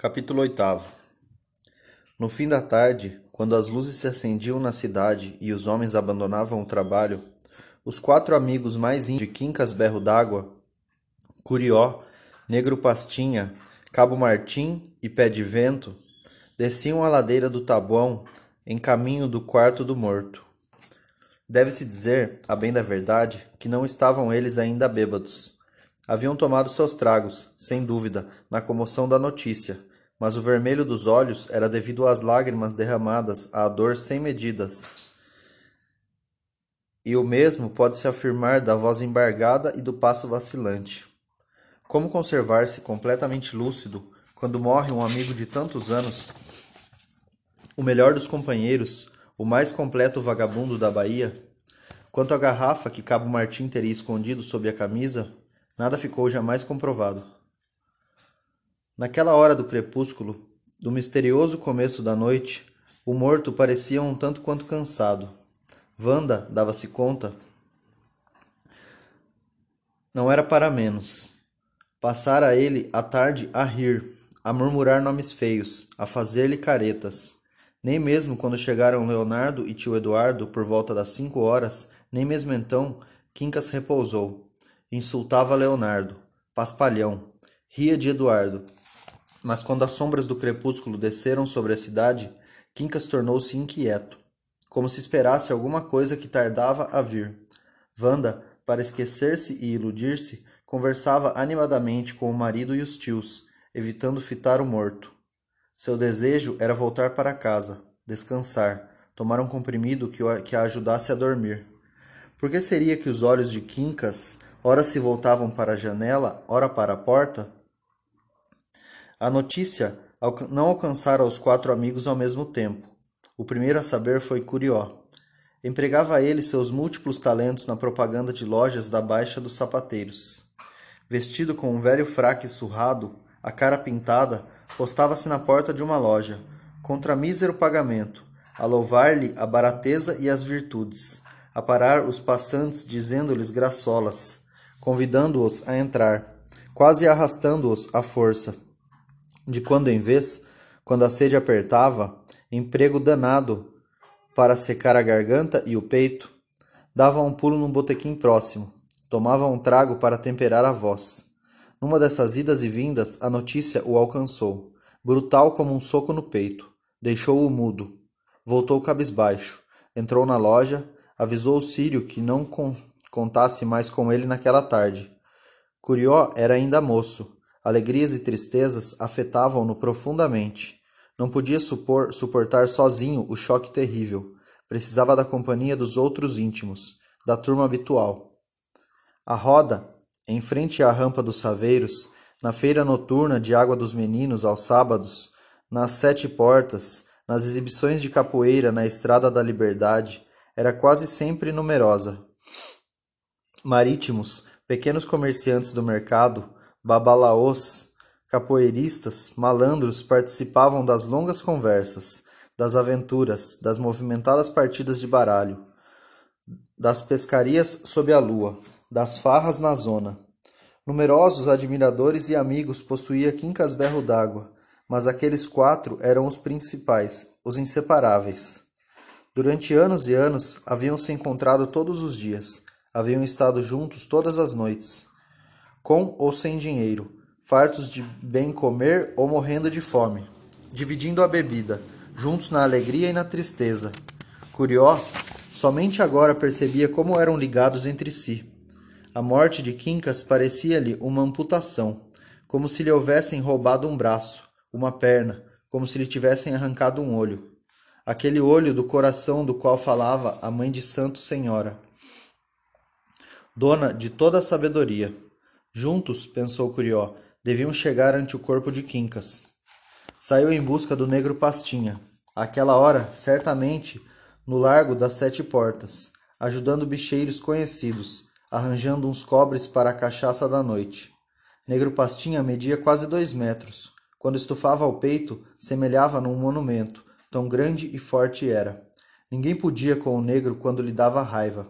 Capítulo 8 No fim da tarde, quando as luzes se acendiam na cidade e os homens abandonavam o trabalho, os quatro amigos mais íntimos de Quincas Berro d'Água, Curió, Negro Pastinha, Cabo Martim e Pé de Vento, desciam a ladeira do Tabuão em caminho do quarto do morto. Deve-se dizer, a bem da verdade, que não estavam eles ainda bêbados. Haviam tomado seus tragos, sem dúvida, na comoção da notícia, mas o vermelho dos olhos era devido às lágrimas derramadas à dor sem medidas. E o mesmo pode-se afirmar da voz embargada e do passo vacilante. Como conservar-se completamente lúcido quando morre um amigo de tantos anos? O melhor dos companheiros, o mais completo vagabundo da Bahia? Quanto à garrafa que Cabo Martim teria escondido sob a camisa, Nada ficou jamais comprovado. Naquela hora do crepúsculo, do misterioso começo da noite, o morto parecia um tanto quanto cansado. Wanda dava-se conta. Não era para menos. Passara ele a tarde a rir, a murmurar nomes feios, a fazer-lhe caretas. Nem mesmo quando chegaram Leonardo e tio Eduardo por volta das cinco horas, nem mesmo então, Quincas repousou Insultava Leonardo, paspalhão, ria de Eduardo. Mas quando as sombras do crepúsculo desceram sobre a cidade, Quincas tornou-se inquieto, como se esperasse alguma coisa que tardava a vir. Wanda, para esquecer-se e iludir-se, conversava animadamente com o marido e os tios, evitando fitar o morto. Seu desejo era voltar para casa, descansar, tomar um comprimido que a ajudasse a dormir. Por que seria que os olhos de Quincas ora se voltavam para a janela, ora para a porta. A notícia não alcançara os quatro amigos ao mesmo tempo. O primeiro a saber foi Curió. Empregava ele seus múltiplos talentos na propaganda de lojas da Baixa dos Sapateiros. Vestido com um velho fraque surrado, a cara pintada, postava-se na porta de uma loja, contra mísero pagamento, a louvar-lhe a barateza e as virtudes, a parar os passantes dizendo-lhes graçolas, convidando-os a entrar, quase arrastando-os à força. De quando em vez, quando a sede apertava, emprego danado para secar a garganta e o peito, dava um pulo num botequim próximo, tomava um trago para temperar a voz. Numa dessas idas e vindas, a notícia o alcançou, brutal como um soco no peito. Deixou-o mudo. Voltou cabisbaixo. Entrou na loja, avisou o Sírio que não contasse mais com ele naquela tarde. Curió era ainda moço. Alegrias e tristezas afetavam-no profundamente. Não podia supor, suportar sozinho o choque terrível. Precisava da companhia dos outros íntimos, da turma habitual. A roda, em frente à rampa dos saveiros, na feira noturna de Água dos Meninos aos sábados, nas sete portas, nas exibições de capoeira na Estrada da Liberdade, era quase sempre numerosa, marítimos, pequenos comerciantes do mercado, babalaôs, capoeiristas, malandros participavam das longas conversas, das aventuras, das movimentadas partidas de baralho, das pescarias sob a lua, das farras na zona. Numerosos admiradores e amigos possuía Quincas Berro d'Água, mas aqueles quatro eram os principais, os inseparáveis. Durante anos e anos haviam se encontrado todos os dias, haviam estado juntos todas as noites, com ou sem dinheiro, fartos de bem comer ou morrendo de fome, dividindo a bebida, juntos na alegria e na tristeza. Curió somente agora percebia como eram ligados entre si. A morte de Quincas parecia-lhe uma amputação, como se lhe houvessem roubado um braço, uma perna, como se lhe tivessem arrancado um olho. Aquele olho do coração do qual falava a mãe de Santo Senhora dona de toda a sabedoria. Juntos, pensou Curió, deviam chegar ante o corpo de Quincas. Saiu em busca do negro Pastinha. Aquela hora, certamente, no largo das sete portas, ajudando bicheiros conhecidos, arranjando uns cobres para a cachaça da noite. Negro Pastinha media quase dois metros. Quando estufava ao peito, semelhava num monumento, tão grande e forte era. Ninguém podia com o negro quando lhe dava raiva.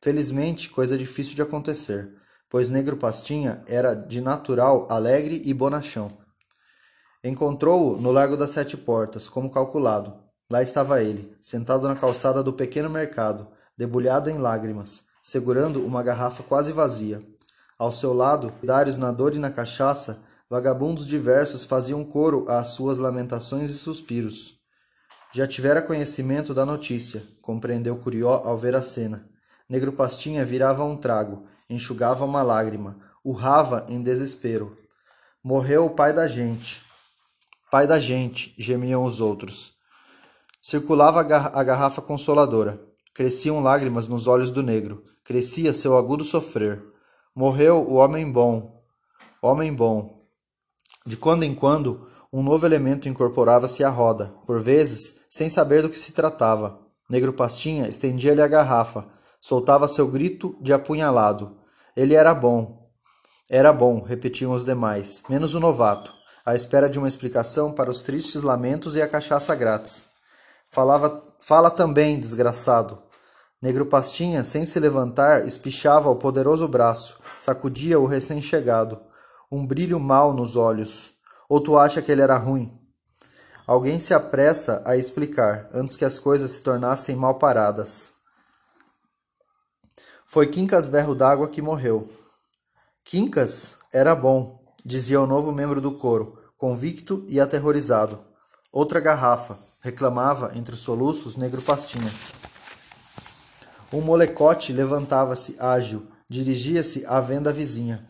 Felizmente, coisa difícil de acontecer, pois Negro Pastinha era de natural alegre e bonachão. Encontrou-o no Largo das Sete Portas, como calculado. Lá estava ele, sentado na calçada do pequeno mercado, debulhado em lágrimas, segurando uma garrafa quase vazia. Ao seu lado, dários na dor e na cachaça, vagabundos diversos faziam coro às suas lamentações e suspiros. Já tivera conhecimento da notícia, compreendeu Curió ao ver a cena. Negro Pastinha virava um trago, enxugava uma lágrima, urrava em desespero. Morreu o pai da gente. Pai da gente, gemiam os outros. Circulava a garrafa consoladora. Cresciam lágrimas nos olhos do negro. Crescia seu agudo sofrer. Morreu o homem bom. Homem bom. De quando em quando, um novo elemento incorporava-se à roda, por vezes, sem saber do que se tratava. Negro Pastinha estendia-lhe a garrafa, soltava seu grito de apunhalado. Ele era bom. Era bom, repetiam os demais, menos o novato, à espera de uma explicação para os tristes lamentos e a cachaça grátis. Falava, fala também, desgraçado. Negro Pastinha, sem se levantar, espichava o poderoso braço, sacudia o recém-chegado, um brilho mau nos olhos. Ou tu acha que ele era ruim? Alguém se apressa a explicar, antes que as coisas se tornassem mal paradas. Foi Quincas Berro d'Água que morreu. Quincas era bom, dizia o novo membro do coro, convicto e aterrorizado. Outra garrafa, reclamava entre os soluços Negro Pastinha. Um molecote levantava-se ágil, dirigia-se à venda vizinha.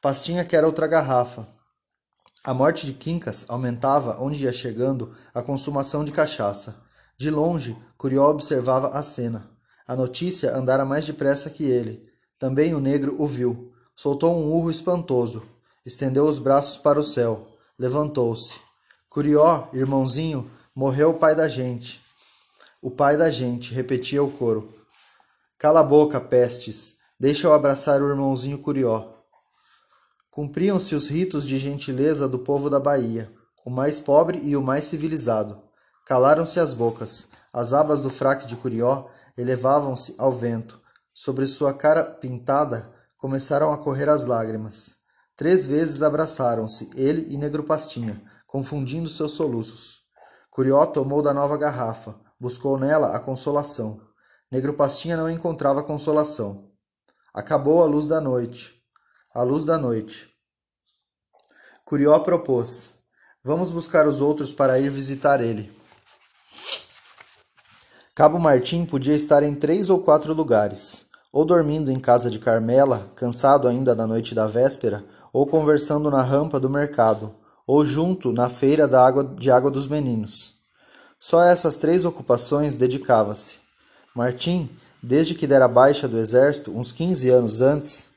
Pastinha quer outra garrafa. A morte de Quincas aumentava, onde ia chegando, a consumação de cachaça. De longe, Curió observava a cena. A notícia andara mais depressa que ele. Também o negro o viu. Soltou um urro espantoso. Estendeu os braços para o céu. Levantou-se. Curió, irmãozinho, morreu o pai da gente. O pai da gente, repetia o coro. Cala a boca, pestes. Deixa eu abraçar o irmãozinho Curió. Cumpriam-se os ritos de gentileza do povo da Bahia, o mais pobre e o mais civilizado. Calaram-se as bocas. As abas do fraque de Curió elevavam-se ao vento. Sobre sua cara pintada começaram a correr as lágrimas. Três vezes abraçaram-se, ele e Negro Pastinha, confundindo seus soluços. Curió tomou da nova garrafa, buscou nela a consolação. Negro Pastinha não encontrava consolação. Acabou a luz da noite. A luz da noite. Curió propôs: Vamos buscar os outros para ir visitar ele. Cabo Martim podia estar em três ou quatro lugares, ou dormindo em casa de Carmela, cansado ainda da noite da véspera, ou conversando na rampa do mercado, ou junto na feira da água, de água dos meninos. Só a essas três ocupações dedicava-se. Martim, desde que dera baixa do exército, uns quinze anos antes,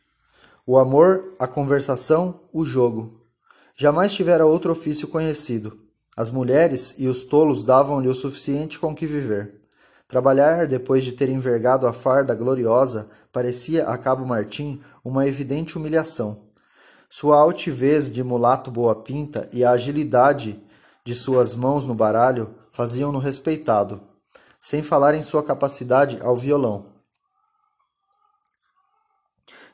o amor, a conversação, o jogo. Jamais tivera outro ofício conhecido. As mulheres e os tolos davam-lhe o suficiente com que viver. Trabalhar depois de ter envergado a farda gloriosa parecia a Cabo Martim uma evidente humilhação. Sua altivez de mulato boa pinta e a agilidade de suas mãos no baralho faziam-no respeitado, sem falar em sua capacidade ao violão.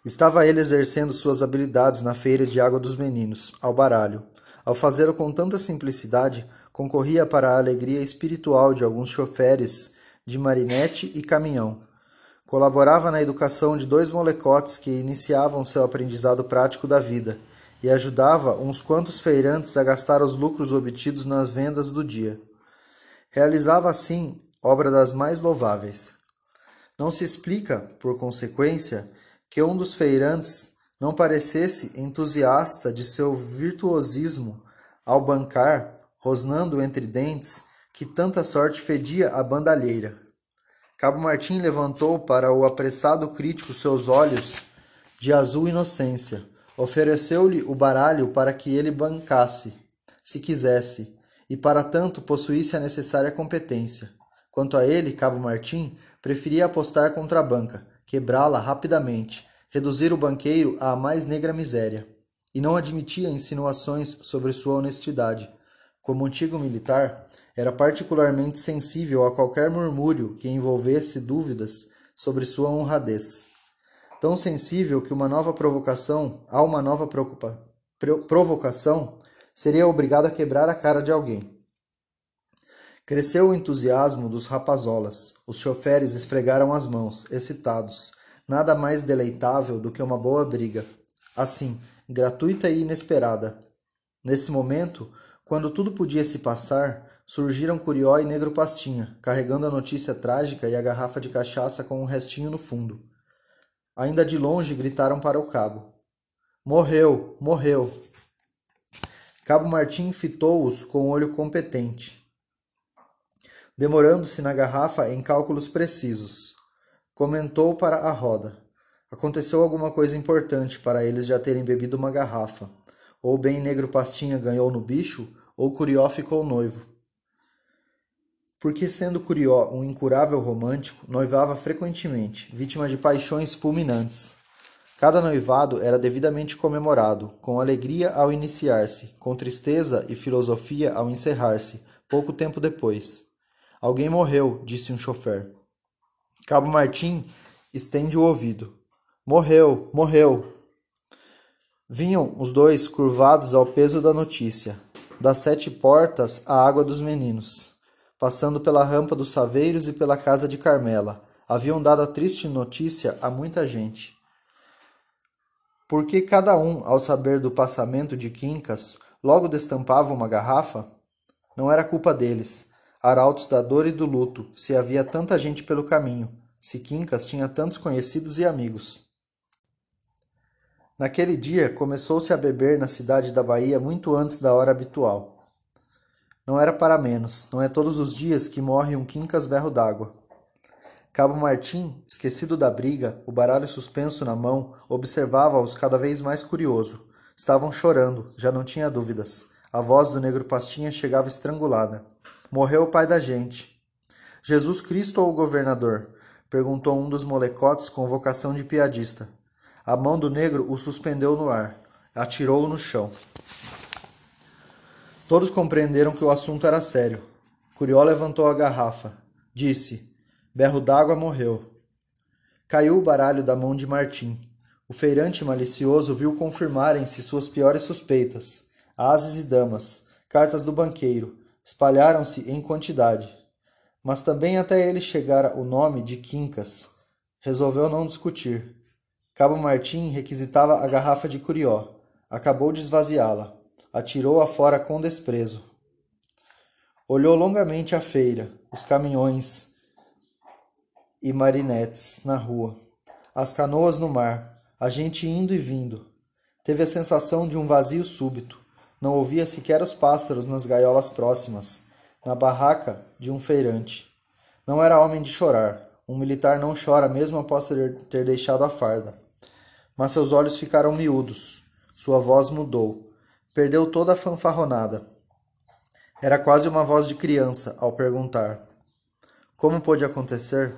Estava ele exercendo suas habilidades na feira de água dos meninos, ao baralho. Ao fazê-lo com tanta simplicidade, concorria para a alegria espiritual de alguns choferes de marinete e caminhão. Colaborava na educação de dois molecotes que iniciavam seu aprendizado prático da vida e ajudava uns quantos feirantes a gastar os lucros obtidos nas vendas do dia. Realizava assim obra das mais louváveis. Não se explica, por consequência, que um dos feirantes não parecesse entusiasta de seu virtuosismo ao bancar, rosnando entre dentes, que tanta sorte fedia a bandalheira. Cabo Martim levantou para o apressado crítico seus olhos de azul inocência. Ofereceu-lhe o baralho para que ele bancasse, se quisesse, e para tanto possuísse a necessária competência. Quanto a ele, Cabo Martim, preferia apostar contra a banca, quebrá-la rapidamente, reduzir o banqueiro à mais negra miséria, e não admitia insinuações sobre sua honestidade. Como antigo militar, era particularmente sensível a qualquer murmúrio que envolvesse dúvidas sobre sua honradez. Tão sensível que uma nova provocação, a uma nova provocação, seria obrigado a quebrar a cara de alguém. Cresceu o entusiasmo dos rapazolas. Os choferes esfregaram as mãos, excitados. Nada mais deleitável do que uma boa briga. Assim, gratuita e inesperada. Nesse momento, quando tudo podia se passar, surgiram Curió e Negro Pastinha, carregando a notícia trágica e a garrafa de cachaça com um restinho no fundo. Ainda de longe gritaram para o cabo: Morreu, morreu. Cabo Martim fitou-os com o olho competente, demorando-se na garrafa em cálculos precisos. Comentou para a roda: Aconteceu alguma coisa importante para eles já terem bebido uma garrafa. Ou bem Negro Pastinha ganhou no bicho, ou Curió ficou noivo. Porque, sendo Curió um incurável romântico, noivava frequentemente, vítima de paixões fulminantes. Cada noivado era devidamente comemorado, com alegria ao iniciar-se, com tristeza e filosofia ao encerrar-se, pouco tempo depois. Alguém morreu, disse um chofer. Cabo Martim estende o ouvido. Morreu, morreu. Vinham os dois curvados ao peso da notícia. Das sete portas, a água dos meninos. Passando pela rampa dos saveiros e pela casa de Carmela, haviam dado a triste notícia a muita gente porque cada um, ao saber do passamento de Quincas, logo destampava uma garrafa? Não era culpa deles, arautos da dor e do luto, se havia tanta gente pelo caminho, se Quincas tinha tantos conhecidos e amigos. Naquele dia começou-se a beber na cidade da Bahia muito antes da hora habitual. Não era para menos, não é todos os dias que morre um Quincas berro d'água. Cabo Martim, esquecido da briga, o baralho suspenso na mão, observava-os cada vez mais curioso. Estavam chorando, já não tinha dúvidas. A voz do negro Pastinha chegava estrangulada. Morreu o pai da gente. Jesus Cristo ou o governador? perguntou um dos molecotes com vocação de piadista. A mão do negro o suspendeu no ar. Atirou-o no chão. Todos compreenderam que o assunto era sério. Curió levantou a garrafa. Disse: Berro d'água morreu. Caiu o baralho da mão de Martim. O feirante malicioso viu confirmarem-se suas piores suspeitas. Ases e damas, cartas do banqueiro, espalharam-se em quantidade. Mas também até ele chegara o nome de Quincas. Resolveu não discutir. Cabo Martim requisitava a garrafa de Curió. Acabou de esvaziá-la. Atirou-a fora com desprezo. Olhou longamente a feira, os caminhões, e marinetes na rua, as canoas no mar, a gente indo e vindo. Teve a sensação de um vazio súbito. Não ouvia sequer os pássaros nas gaiolas próximas, na barraca de um feirante. Não era homem de chorar. Um militar não chora mesmo após ter deixado a farda. Mas seus olhos ficaram miúdos. Sua voz mudou. Perdeu toda a fanfarronada. Era quase uma voz de criança ao perguntar: Como pôde acontecer?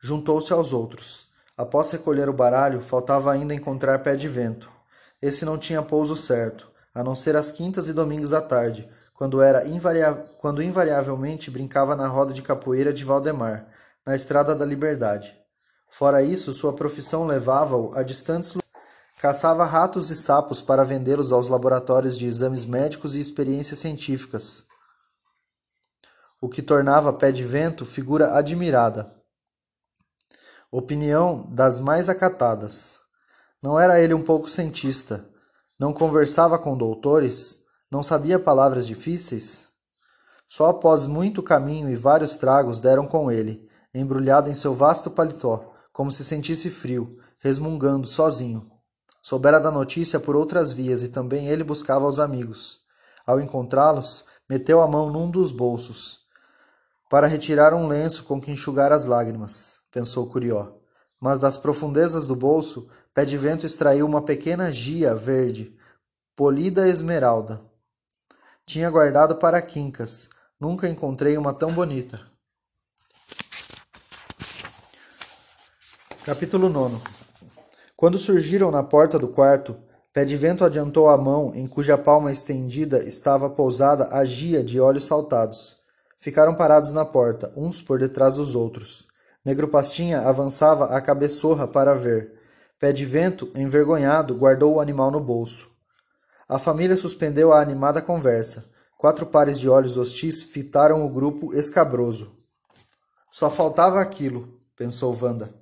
Juntou-se aos outros. Após recolher o baralho, faltava ainda encontrar pé de vento. Esse não tinha pouso certo, a não ser às quintas e domingos à tarde, quando era invaria... quando invariavelmente brincava na roda de capoeira de Valdemar, na Estrada da Liberdade. Fora isso, sua profissão levava-o a distantes Caçava ratos e sapos para vendê-los aos laboratórios de exames médicos e experiências científicas, o que tornava Pé de Vento figura admirada. Opinião das mais acatadas. Não era ele um pouco cientista? Não conversava com doutores? Não sabia palavras difíceis? Só após muito caminho e vários tragos deram com ele, embrulhado em seu vasto paletó, como se sentisse frio, resmungando sozinho. Soubera da notícia por outras vias e também ele buscava os amigos. Ao encontrá-los, meteu a mão num dos bolsos para retirar um lenço com que enxugar as lágrimas pensou Curió. Mas das profundezas do bolso, Pé de Vento extraiu uma pequena gia verde, polida esmeralda. Tinha guardado para Quincas. Nunca encontrei uma tão bonita. Capítulo 9 Quando surgiram na porta do quarto, Pé de Vento adiantou a mão em cuja palma estendida estava pousada a gia de olhos saltados. Ficaram parados na porta, uns por detrás dos outros. Negro Pastinha avançava a cabeçorra para ver. Pé de Vento, envergonhado, guardou o animal no bolso. A família suspendeu a animada conversa. Quatro pares de olhos hostis fitaram o grupo escabroso. Só faltava aquilo, pensou Wanda.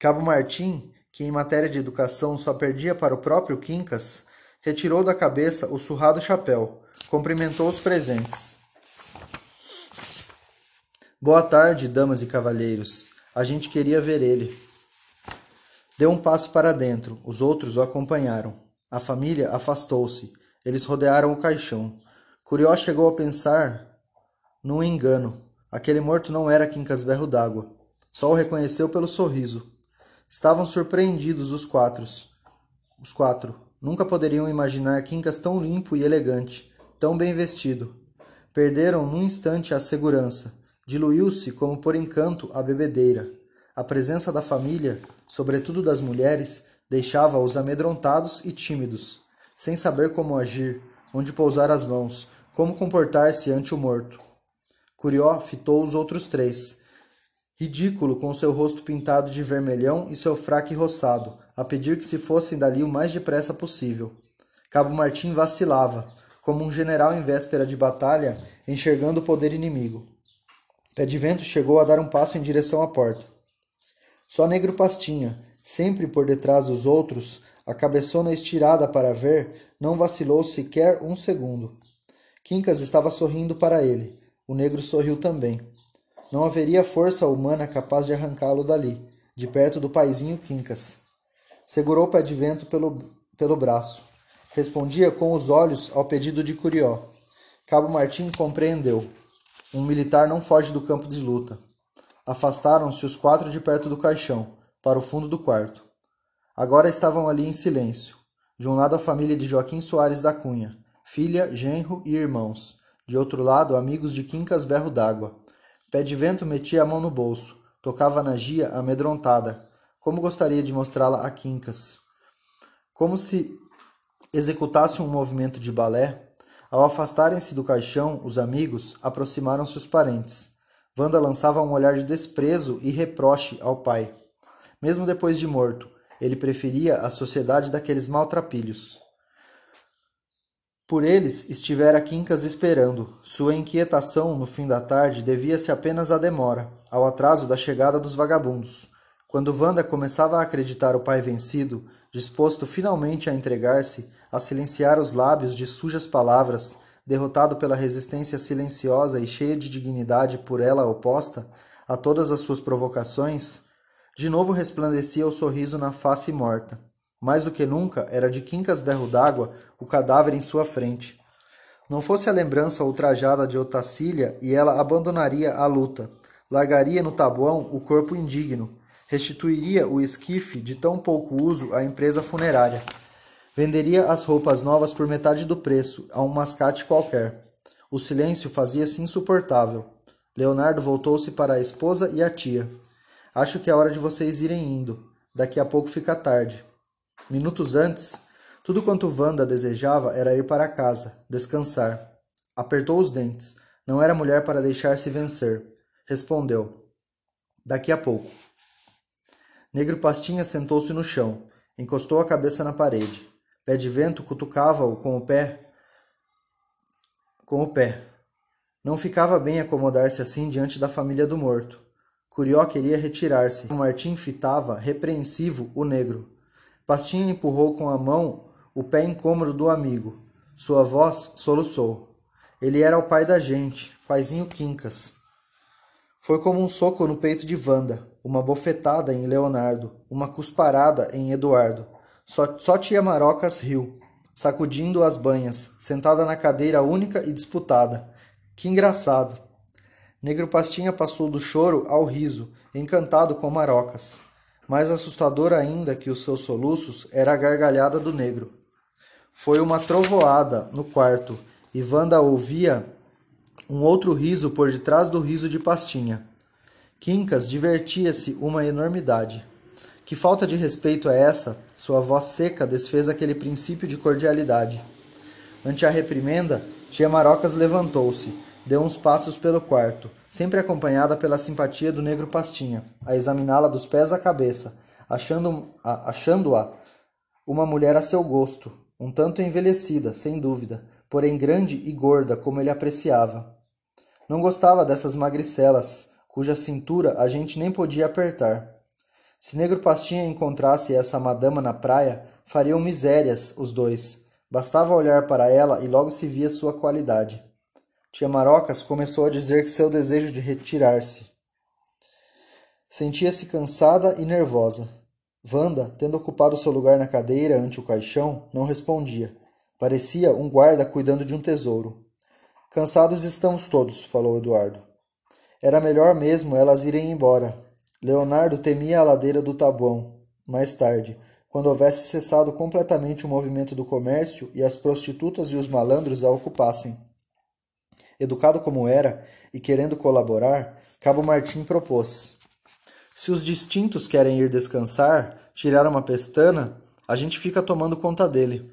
Cabo Martim, que em matéria de educação só perdia para o próprio Quincas, retirou da cabeça o surrado chapéu, cumprimentou os presentes. Boa tarde, damas e cavalheiros. A gente queria ver ele. Deu um passo para dentro, os outros o acompanharam. A família afastou-se. Eles rodearam o caixão. Curió chegou a pensar num engano. Aquele morto não era Quincas Berro d'Água. Só o reconheceu pelo sorriso. Estavam surpreendidos os quatro. Os quatro. Nunca poderiam imaginar Quincas tão limpo e elegante, tão bem vestido. Perderam num instante a segurança. Diluiu-se, como por encanto, a bebedeira. A presença da família, sobretudo das mulheres, deixava-os amedrontados e tímidos, sem saber como agir, onde pousar as mãos, como comportar-se ante o morto. Curió fitou os outros três, ridículo com seu rosto pintado de vermelhão e seu fraque roçado, a pedir que se fossem dali o mais depressa possível. Cabo Martim vacilava, como um general em véspera de batalha, enxergando o poder inimigo. Pé de Vento chegou a dar um passo em direção à porta. Só Negro Pastinha, sempre por detrás dos outros, a cabeçona estirada para ver, não vacilou sequer um segundo. Quincas estava sorrindo para ele. O negro sorriu também. Não haveria força humana capaz de arrancá-lo dali, de perto do paizinho Quincas. Segurou o pé de vento pelo, pelo braço. Respondia com os olhos ao pedido de Curió. Cabo Martim compreendeu. Um militar não foge do campo de luta. Afastaram-se os quatro de perto do caixão, para o fundo do quarto. Agora estavam ali em silêncio. De um lado a família de Joaquim Soares da Cunha, filha, genro e irmãos. De outro lado, amigos de Quincas Berro d'Água. Pé de Vento metia a mão no bolso, tocava na Gia amedrontada. Como gostaria de mostrá-la a Quincas. Como se executasse um movimento de balé, ao afastarem-se do caixão, os amigos aproximaram-se os parentes. Wanda lançava um olhar de desprezo e reproche ao pai. Mesmo depois de morto, ele preferia a sociedade daqueles maltrapilhos. Por eles estivera Quincas esperando. Sua inquietação no fim da tarde devia-se apenas à demora, ao atraso da chegada dos vagabundos. Quando Wanda começava a acreditar o pai vencido, disposto finalmente a entregar-se, a silenciar os lábios de sujas palavras, derrotado pela resistência silenciosa e cheia de dignidade por ela oposta a todas as suas provocações, de novo resplandecia o sorriso na face morta. Mais do que nunca, era de Quincas Berro d'Água o cadáver em sua frente. Não fosse a lembrança ultrajada de Otacília, e ela abandonaria a luta, largaria no tabuão o corpo indigno, restituiria o esquife de tão pouco uso à empresa funerária. Venderia as roupas novas por metade do preço, a um mascate qualquer. O silêncio fazia-se insuportável. Leonardo voltou-se para a esposa e a tia. Acho que é hora de vocês irem indo. Daqui a pouco fica tarde. Minutos antes, tudo quanto Wanda desejava era ir para casa, descansar. Apertou os dentes. Não era mulher para deixar-se vencer. Respondeu: Daqui a pouco. Negro Pastinha sentou-se no chão, encostou a cabeça na parede. Pé de vento cutucava-o com o pé. Com o pé. Não ficava bem acomodar-se assim diante da família do morto. Curió queria retirar-se. Martim fitava, repreensivo, o negro. Pastinha empurrou com a mão o pé incômodo do amigo. Sua voz soluçou. Ele era o pai da gente, paizinho Quincas. Foi como um soco no peito de Wanda, uma bofetada em Leonardo, uma cusparada em Eduardo. Só, só tia Marocas riu, sacudindo as banhas, sentada na cadeira única e disputada. Que engraçado! Negro Pastinha passou do choro ao riso, encantado com Marocas. Mais assustador ainda que os seus soluços era a gargalhada do negro. Foi uma trovoada no quarto, e Wanda ouvia um outro riso por detrás do riso de Pastinha. Quincas divertia-se uma enormidade. Que falta de respeito é essa? Sua voz seca desfez aquele princípio de cordialidade. Ante a reprimenda, tia Marocas levantou-se, deu uns passos pelo quarto, sempre acompanhada pela simpatia do negro Pastinha, a examiná-la dos pés à cabeça, achando-a achando uma mulher a seu gosto, um tanto envelhecida, sem dúvida, porém grande e gorda como ele apreciava. Não gostava dessas magricelas, cuja cintura a gente nem podia apertar. Se Negro Pastinha encontrasse essa madama na praia, fariam misérias os dois. Bastava olhar para ela e logo se via sua qualidade. Tia Marocas começou a dizer que seu desejo de retirar-se. Sentia-se cansada e nervosa. Wanda, tendo ocupado seu lugar na cadeira ante o caixão, não respondia. Parecia um guarda cuidando de um tesouro. Cansados estamos todos, falou Eduardo. Era melhor mesmo elas irem embora. Leonardo temia a ladeira do Tabuão. Mais tarde, quando houvesse cessado completamente o movimento do comércio e as prostitutas e os malandros a ocupassem. Educado como era e querendo colaborar, Cabo Martim propôs: Se os distintos querem ir descansar, tirar uma pestana, a gente fica tomando conta dele.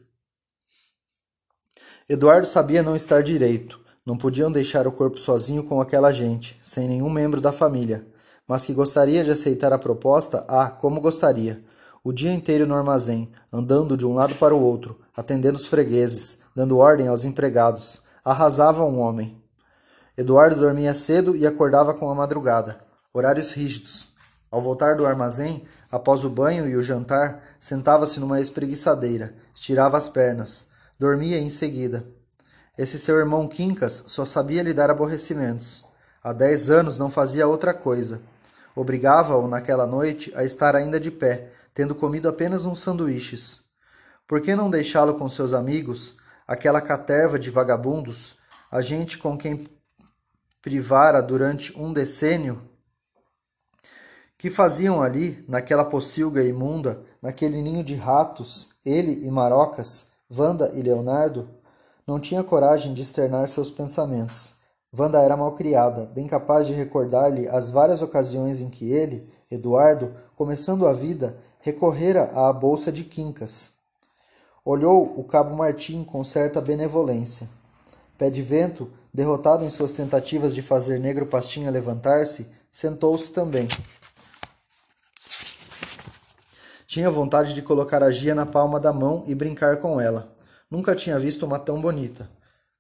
Eduardo sabia não estar direito. Não podiam deixar o corpo sozinho com aquela gente, sem nenhum membro da família, mas que gostaria de aceitar a proposta, ah, como gostaria. O dia inteiro no armazém, andando de um lado para o outro, atendendo os fregueses, dando ordem aos empregados. Arrasava um homem. Eduardo dormia cedo e acordava com a madrugada. Horários rígidos. Ao voltar do armazém, após o banho e o jantar, sentava-se numa espreguiçadeira, estirava as pernas, dormia em seguida. Esse seu irmão Quincas só sabia lhe dar aborrecimentos. Há dez anos não fazia outra coisa. Obrigava-o naquela noite a estar ainda de pé, tendo comido apenas uns sanduíches. Por que não deixá-lo com seus amigos, aquela caterva de vagabundos, a gente com quem privara durante um decênio? Que faziam ali, naquela pocilga imunda, naquele ninho de ratos, ele e Marocas, Wanda e Leonardo? Não tinha coragem de externar seus pensamentos. Wanda era malcriada, bem capaz de recordar-lhe as várias ocasiões em que ele, Eduardo, começando a vida, recorrera à bolsa de quincas. Olhou o cabo Martim com certa benevolência. Pé de vento, derrotado em suas tentativas de fazer Negro Pastinha levantar-se, sentou-se também. Tinha vontade de colocar a Gia na palma da mão e brincar com ela. Nunca tinha visto uma tão bonita.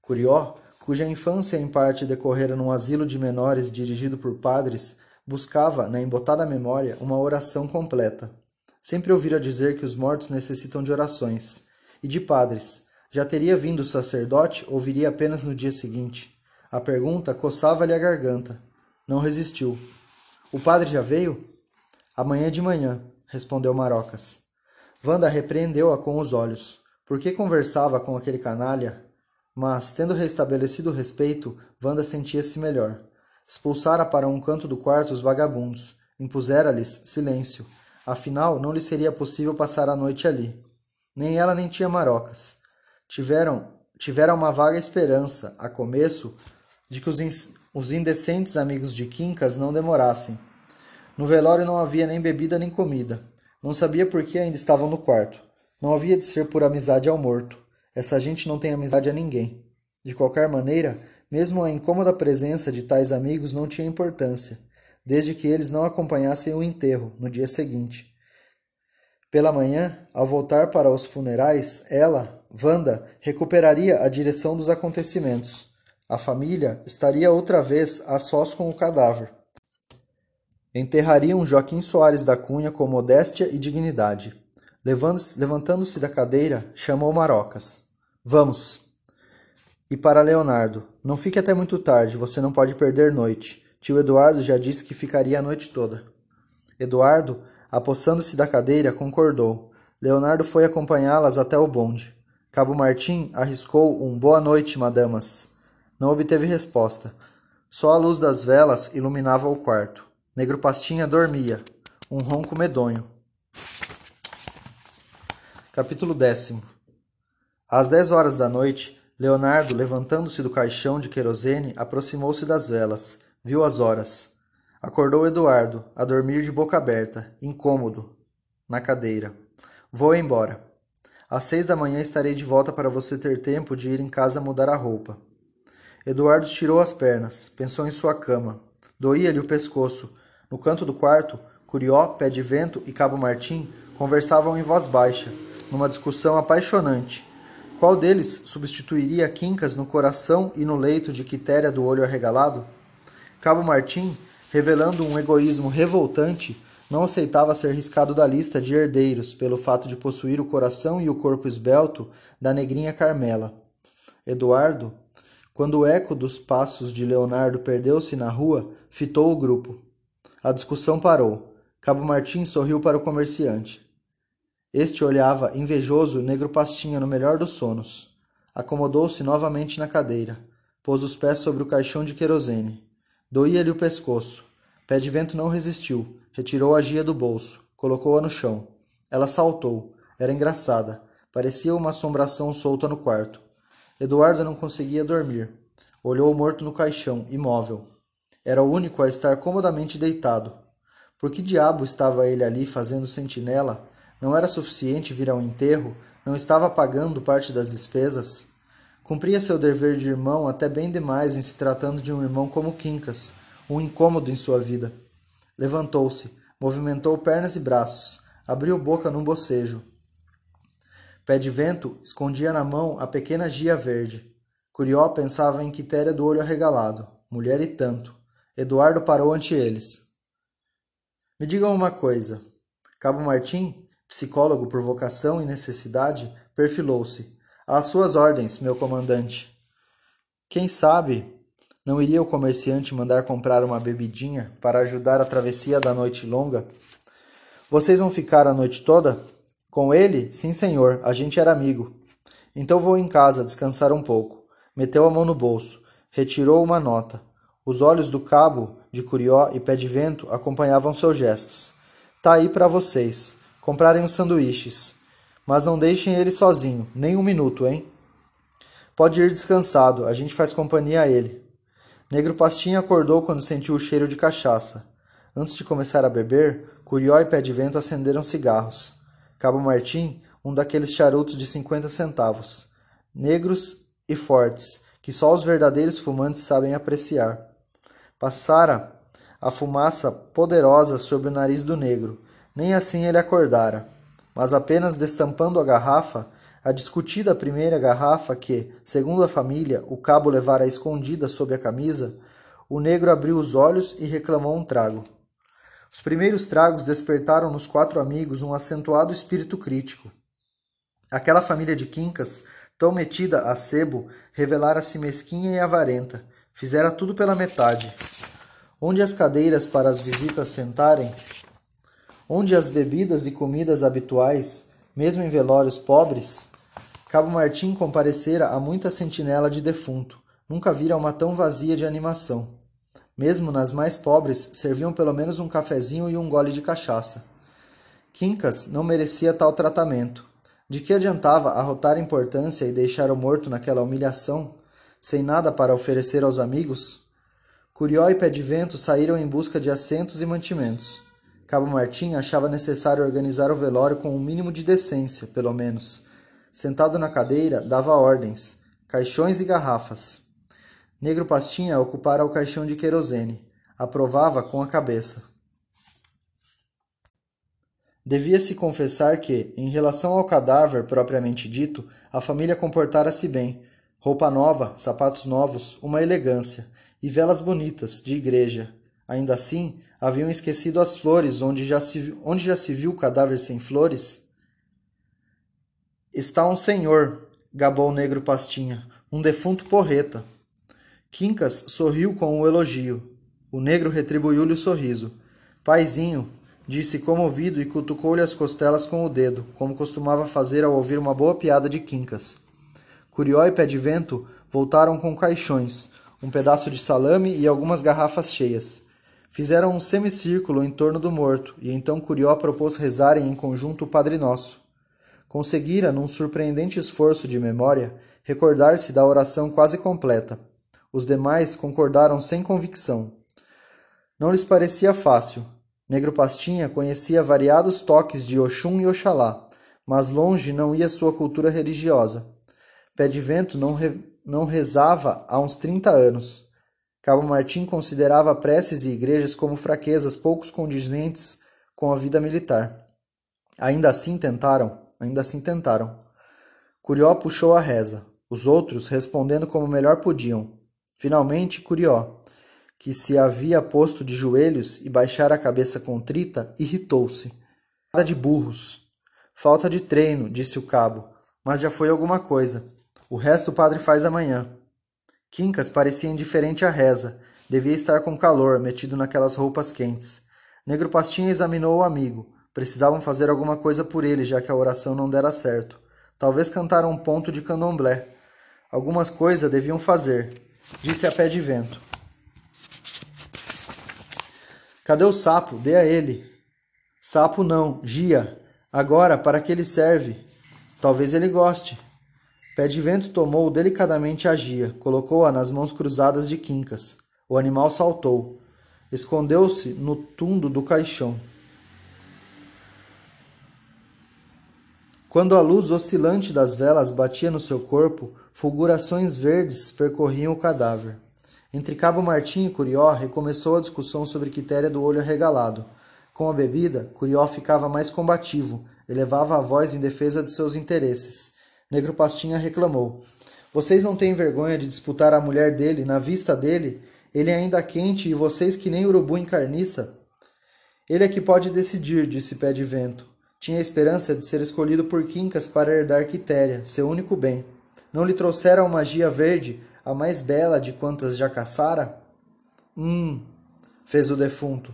Curió, cuja infância em parte decorrera num asilo de menores dirigido por padres, buscava, na embotada memória, uma oração completa. Sempre ouvira dizer que os mortos necessitam de orações. E de padres. Já teria vindo o sacerdote ou viria apenas no dia seguinte? A pergunta coçava-lhe a garganta. Não resistiu. O padre já veio? Amanhã de manhã, respondeu Marocas. Wanda repreendeu-a com os olhos. Por que conversava com aquele canalha? Mas, tendo restabelecido o respeito, Wanda sentia-se melhor. Expulsara para um canto do quarto os vagabundos. Impusera-lhes silêncio. Afinal, não lhe seria possível passar a noite ali. Nem ela nem tia Marocas. Tiveram, tiveram uma vaga esperança, a começo, de que os, os indecentes amigos de Quincas não demorassem. No velório não havia nem bebida nem comida. Não sabia por que ainda estavam no quarto. Não havia de ser por amizade ao morto. Essa gente não tem amizade a ninguém. De qualquer maneira, mesmo a incômoda presença de tais amigos não tinha importância, desde que eles não acompanhassem o enterro no dia seguinte. Pela manhã, ao voltar para os funerais, ela, Wanda, recuperaria a direção dos acontecimentos. A família estaria outra vez a sós com o cadáver. Enterrariam Joaquim Soares da Cunha com modéstia e dignidade. Levantando-se da cadeira, chamou Marocas. Vamos. E para Leonardo, não fique até muito tarde, você não pode perder noite. Tio Eduardo já disse que ficaria a noite toda. Eduardo, apossando-se da cadeira, concordou. Leonardo foi acompanhá-las até o bonde. Cabo Martim arriscou um boa noite, madamas. Não obteve resposta. Só a luz das velas iluminava o quarto. Negro Pastinha dormia, um ronco medonho. Capítulo décimo. Às dez horas da noite, Leonardo, levantando-se do caixão de querosene, aproximou-se das velas. Viu as horas. Acordou Eduardo, a dormir de boca aberta, incômodo, na cadeira. Vou embora. Às seis da manhã estarei de volta para você ter tempo de ir em casa mudar a roupa. Eduardo tirou as pernas, pensou em sua cama. Doía-lhe o pescoço. No canto do quarto, Curió, Pé de Vento e Cabo Martim conversavam em voz baixa, numa discussão apaixonante. Qual deles substituiria Quincas no coração e no leito de Quitéria do olho arregalado? Cabo Martim, revelando um egoísmo revoltante, não aceitava ser riscado da lista de herdeiros pelo fato de possuir o coração e o corpo esbelto da negrinha Carmela. Eduardo, quando o eco dos passos de Leonardo perdeu-se na rua, fitou o grupo. A discussão parou. Cabo Martim sorriu para o comerciante. Este olhava invejoso o negro pastinha no melhor dos sonos. Acomodou-se novamente na cadeira. Pôs os pés sobre o caixão de querosene. Doía-lhe o pescoço. Pé de vento não resistiu. Retirou a gia do bolso. Colocou-a no chão. Ela saltou. Era engraçada. Parecia uma assombração solta no quarto. Eduardo não conseguia dormir. Olhou o morto no caixão, imóvel. Era o único a estar comodamente deitado. Por que diabo estava ele ali fazendo sentinela não era suficiente vir ao enterro? Não estava pagando parte das despesas? Cumpria seu dever de irmão até bem demais em se tratando de um irmão como Quincas, um incômodo em sua vida. Levantou-se, movimentou pernas e braços, abriu boca num bocejo. Pé de vento escondia na mão a pequena gia verde. Curió pensava em Quitéria do olho arregalado, mulher e tanto. Eduardo parou ante eles. Me digam uma coisa. Cabo Martim psicólogo por vocação e necessidade, perfilou-se. Às suas ordens, meu comandante. Quem sabe não iria o comerciante mandar comprar uma bebidinha para ajudar a travessia da noite longa? Vocês vão ficar a noite toda? Com ele? Sim, senhor. A gente era amigo. Então vou em casa descansar um pouco. Meteu a mão no bolso. Retirou uma nota. Os olhos do cabo de Curió e Pé de Vento acompanhavam seus gestos. Tá aí para vocês comprarem os sanduíches. Mas não deixem ele sozinho, nem um minuto, hein? Pode ir descansado, a gente faz companhia a ele. Negro Pastinha acordou quando sentiu o cheiro de cachaça. Antes de começar a beber, Curió e Pé de Vento acenderam cigarros. Cabo Martim, um daqueles charutos de cinquenta centavos. Negros e fortes, que só os verdadeiros fumantes sabem apreciar. Passara a fumaça poderosa sobre o nariz do negro, nem assim ele acordara, mas apenas destampando a garrafa, a discutida primeira garrafa que, segundo a família, o cabo levara escondida sob a camisa, o negro abriu os olhos e reclamou um trago. Os primeiros tragos despertaram nos quatro amigos um acentuado espírito crítico. Aquela família de quincas, tão metida a sebo, revelara-se mesquinha e avarenta, fizera tudo pela metade. Onde as cadeiras para as visitas sentarem, onde as bebidas e comidas habituais, mesmo em velórios pobres, Cabo Martim comparecera a muita sentinela de defunto, nunca vira uma tão vazia de animação. Mesmo nas mais pobres, serviam pelo menos um cafezinho e um gole de cachaça. Quincas não merecia tal tratamento. De que adiantava arrotar importância e deixar o morto naquela humilhação, sem nada para oferecer aos amigos? Curió e Pé de Vento saíram em busca de assentos e mantimentos. Cabo Martim achava necessário organizar o velório com um mínimo de decência, pelo menos. Sentado na cadeira, dava ordens, caixões e garrafas. Negro Pastinha ocupara o caixão de querosene. Aprovava com a cabeça. Devia-se confessar que, em relação ao cadáver propriamente dito, a família comportara-se bem. Roupa nova, sapatos novos, uma elegância, e velas bonitas, de igreja. Ainda assim, haviam esquecido as flores onde já se, onde já se viu o cadáver sem flores? Está um senhor, gabou o negro pastinha, um defunto porreta. Quincas sorriu com o elogio. O negro retribuiu-lhe o sorriso. Paizinho, disse comovido e cutucou-lhe as costelas com o dedo, como costumava fazer ao ouvir uma boa piada de Quincas. Curió e Pé de Vento voltaram com caixões, um pedaço de salame e algumas garrafas cheias. Fizeram um semicírculo em torno do morto, e então Curió propôs rezarem em conjunto o Padre Nosso. Conseguira, num surpreendente esforço de memória, recordar-se da oração quase completa. Os demais concordaram sem convicção. Não lhes parecia fácil. Negro Pastinha conhecia variados toques de Oxum e Oxalá, mas longe não ia sua cultura religiosa. Pé de Vento não, re... não rezava há uns trinta anos. Cabo Martim considerava preces e igrejas como fraquezas poucos condizentes com a vida militar. Ainda assim tentaram, ainda assim tentaram. Curió puxou a reza, os outros respondendo como melhor podiam. Finalmente, Curió, que se havia posto de joelhos e baixara a cabeça contrita, irritou-se. Nada de burros. Falta de treino, disse o cabo, mas já foi alguma coisa. O resto o padre faz amanhã. Quincas parecia indiferente à reza. Devia estar com calor, metido naquelas roupas quentes. Negro Pastinha examinou o amigo. Precisavam fazer alguma coisa por ele, já que a oração não dera certo. Talvez cantar um ponto de candomblé. Algumas coisas deviam fazer, disse a pé de vento. Cadê o sapo? Dê a ele. Sapo não, Gia. Agora, para que ele serve? Talvez ele goste. Pé de Vento tomou delicadamente a Gia, colocou-a nas mãos cruzadas de Quincas. O animal saltou. Escondeu-se no tundo do caixão. Quando a luz oscilante das velas batia no seu corpo, fulgurações verdes percorriam o cadáver. Entre Cabo Martim e Curió recomeçou a discussão sobre Quitéria do olho arregalado. Com a bebida, Curió ficava mais combativo, elevava a voz em defesa de seus interesses. Negro Pastinha reclamou. Vocês não têm vergonha de disputar a mulher dele na vista dele? Ele é ainda quente e vocês que nem urubu em carniça? Ele é que pode decidir, disse Pé de Vento. Tinha esperança de ser escolhido por Quincas para herdar Quitéria, seu único bem. Não lhe trouxeram magia verde, a mais bela de quantas já caçara? Hum, fez o defunto.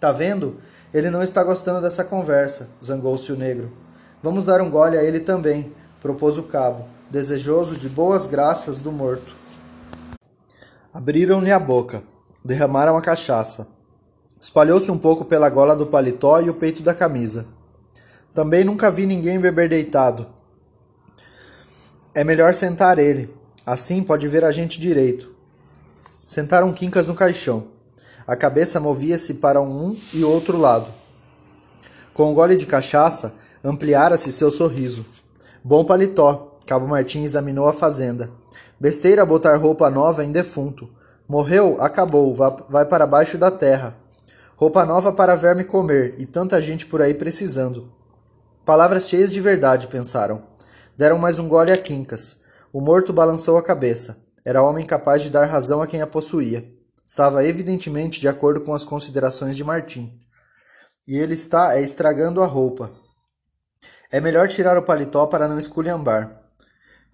Tá vendo? Ele não está gostando dessa conversa, zangou-se o negro. Vamos dar um gole a ele também propôs o cabo, desejoso de boas graças do morto. Abriram-lhe a boca, derramaram a cachaça. Espalhou-se um pouco pela gola do paletó e o peito da camisa. Também nunca vi ninguém beber deitado. É melhor sentar ele, assim pode ver a gente direito. Sentaram Quincas no caixão. A cabeça movia-se para um e outro lado. Com um gole de cachaça, ampliara-se seu sorriso. Bom paletó. Cabo Martim examinou a fazenda. Besteira botar roupa nova em defunto. Morreu, acabou, vai para baixo da terra. Roupa nova para verme comer, e tanta gente por aí precisando. Palavras cheias de verdade, pensaram. Deram mais um gole a quincas. O morto balançou a cabeça. Era homem capaz de dar razão a quem a possuía. Estava evidentemente de acordo com as considerações de Martim. E ele está é estragando a roupa. É melhor tirar o paletó para não esculhambar.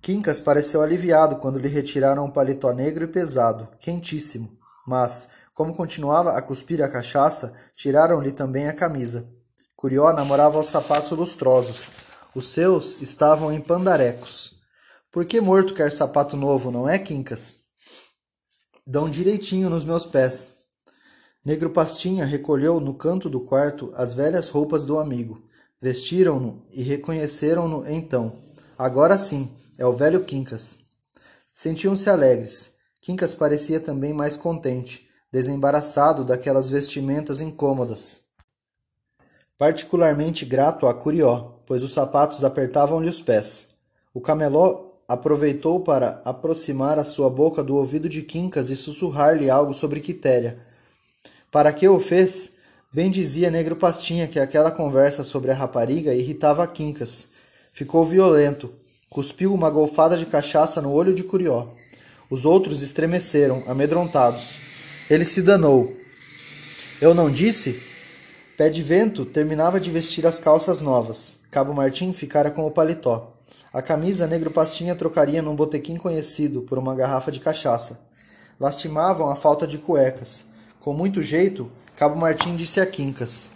Quincas pareceu aliviado quando lhe retiraram o paletó negro e pesado, quentíssimo. Mas, como continuava a cuspir a cachaça, tiraram-lhe também a camisa. Curió namorava os sapatos lustrosos. Os seus estavam em pandarecos. Por que morto quer sapato novo, não é, Quincas? Dão direitinho nos meus pés. Negro Pastinha recolheu no canto do quarto as velhas roupas do amigo. Vestiram-no e reconheceram-no então. Agora sim, é o velho Quincas. Sentiam-se alegres. Quincas parecia também mais contente, desembaraçado daquelas vestimentas incômodas. Particularmente grato a Curió, pois os sapatos apertavam-lhe os pés. O camelô aproveitou para aproximar a sua boca do ouvido de Quincas e sussurrar-lhe algo sobre Quitéria. Para que o fez? Bem dizia Negro Pastinha que aquela conversa sobre a rapariga irritava Quincas. Ficou violento. Cuspiu uma golfada de cachaça no olho de Curió. Os outros estremeceram, amedrontados. Ele se danou. Eu não disse? Pé de Vento terminava de vestir as calças novas. Cabo Martim ficara com o paletó. A camisa Negro Pastinha trocaria num botequim conhecido por uma garrafa de cachaça. Lastimavam a falta de cuecas. Com muito jeito, Cabo Martim disse a Quincas: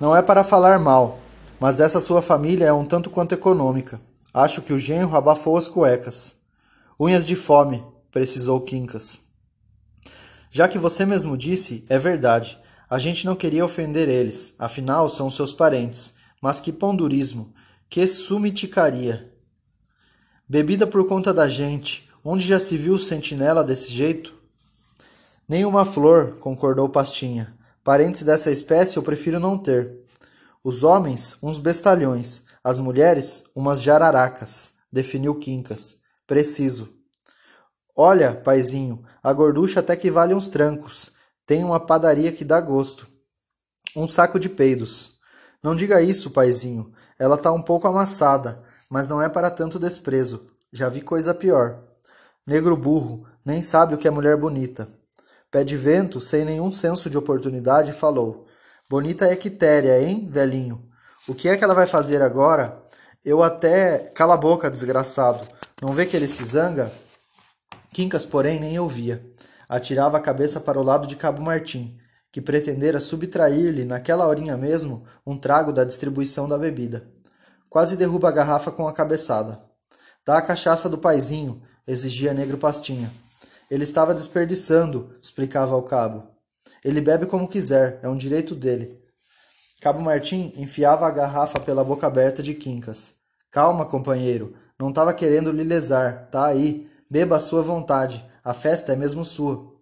Não é para falar mal, mas essa sua família é um tanto quanto econômica. Acho que o genro abafou as cuecas. Unhas de fome, precisou Quincas. Já que você mesmo disse, é verdade. A gente não queria ofender eles, afinal são seus parentes. Mas que pondurismo, que sumiticaria. Bebida por conta da gente, onde já se viu sentinela desse jeito? Nem uma flor, concordou Pastinha. Parentes dessa espécie eu prefiro não ter. Os homens, uns bestalhões. As mulheres, umas jararacas, definiu Quincas. Preciso. Olha, paizinho, a gorducha até que vale uns trancos. Tem uma padaria que dá gosto. Um saco de peidos. Não diga isso, paizinho. Ela tá um pouco amassada. mas não é para tanto desprezo. Já vi coisa pior. Negro burro, nem sabe o que é mulher bonita. Pé de vento, sem nenhum senso de oportunidade, falou: Bonita é Quitéria, hein, velhinho? O que é que ela vai fazer agora? Eu até. Cala a boca, desgraçado. Não vê que ele se zanga? Quincas, porém, nem ouvia. Atirava a cabeça para o lado de Cabo Martim, que pretendera subtrair-lhe, naquela horinha mesmo, um trago da distribuição da bebida. Quase derruba a garrafa com a cabeçada. Dá a cachaça do paizinho, exigia Negro Pastinha. Ele estava desperdiçando, explicava ao cabo. Ele bebe como quiser, é um direito dele. Cabo Martim enfiava a garrafa pela boca aberta de Quincas. Calma, companheiro, não estava querendo lhe lesar, tá aí. Beba a sua vontade, a festa é mesmo sua.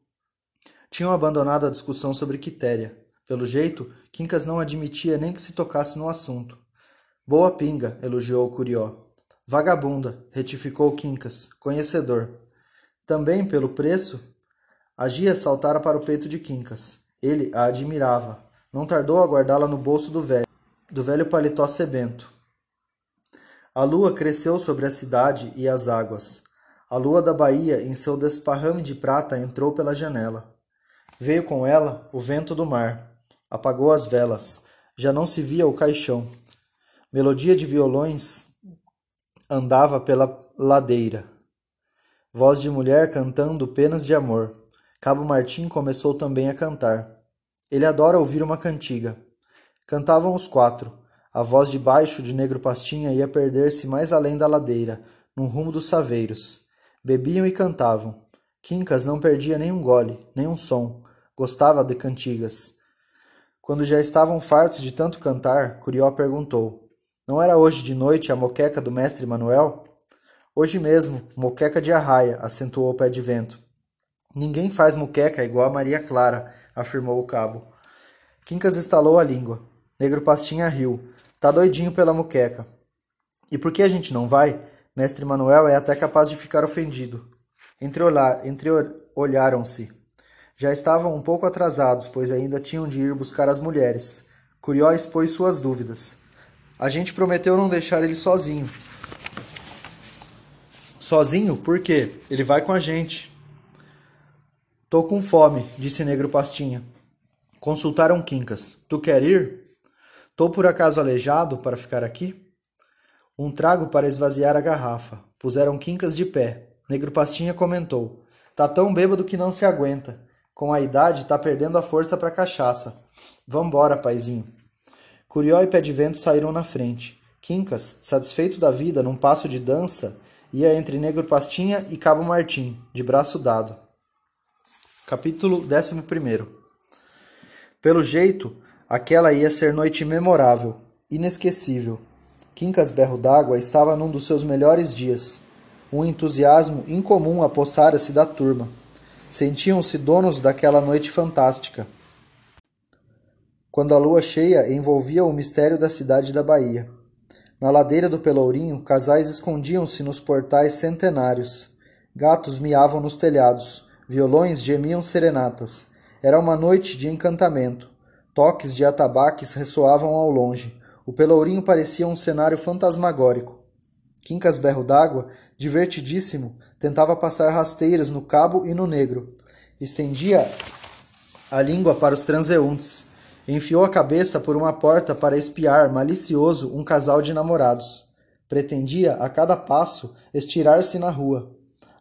Tinham abandonado a discussão sobre Quitéria. Pelo jeito, Quincas não admitia nem que se tocasse no assunto. Boa pinga, elogiou o Curió. Vagabunda, retificou Quincas, conhecedor. Também pelo preço, a Gia saltara para o peito de Quincas. Ele a admirava. Não tardou a guardá-la no bolso do velho, do velho paletó sebento. A lua cresceu sobre a cidade e as águas. A lua da Bahia, em seu desparrame de prata, entrou pela janela. Veio com ela o vento do mar. Apagou as velas. Já não se via o caixão. Melodia de violões andava pela ladeira. Voz de mulher cantando penas de amor. Cabo Martim começou também a cantar. Ele adora ouvir uma cantiga. Cantavam os quatro. A voz de baixo de Negro Pastinha ia perder-se mais além da ladeira, no rumo dos saveiros. Bebiam e cantavam. Quincas não perdia nem um gole, nem um som. Gostava de cantigas. Quando já estavam fartos de tanto cantar, Curió perguntou: Não era hoje de noite a moqueca do mestre Manuel? Hoje mesmo, moqueca de arraia, acentuou o pé de vento. Ninguém faz muqueca igual a Maria Clara, afirmou o cabo. Quincas estalou a língua. Negro Pastinha riu. Tá doidinho pela muqueca. E por que a gente não vai? Mestre Manuel é até capaz de ficar ofendido. Entreolharam-se. Já estavam um pouco atrasados, pois ainda tinham de ir buscar as mulheres. Curió expôs suas dúvidas. A gente prometeu não deixar ele sozinho. Sozinho? Por quê? Ele vai com a gente. Tô com fome, disse Negro Pastinha. Consultaram Quincas. Tu quer ir? Tô por acaso aleijado para ficar aqui? Um trago para esvaziar a garrafa. Puseram Quincas de pé. Negro Pastinha comentou. Tá tão bêbado que não se aguenta. Com a idade, tá perdendo a força para cachaça. Vambora, paizinho. Curió e Pé de Vento saíram na frente. Quincas, satisfeito da vida, num passo de dança, ia entre Negro Pastinha e Cabo Martim, de braço dado. Capítulo 11 Pelo jeito, aquela ia ser noite memorável, inesquecível. Quincas Berro d'Água estava num dos seus melhores dias. Um entusiasmo incomum apossara-se da turma. Sentiam-se donos daquela noite fantástica. Quando a lua cheia envolvia o mistério da cidade da Bahia. Na ladeira do Pelourinho, casais escondiam-se nos portais centenários. Gatos miavam nos telhados, violões gemiam serenatas. Era uma noite de encantamento. Toques de atabaques ressoavam ao longe. O Pelourinho parecia um cenário fantasmagórico. Quincas Berro d'Água, divertidíssimo, tentava passar rasteiras no cabo e no negro. Estendia a língua para os transeuntes Enfiou a cabeça por uma porta para espiar, malicioso, um casal de namorados. Pretendia, a cada passo, estirar-se na rua.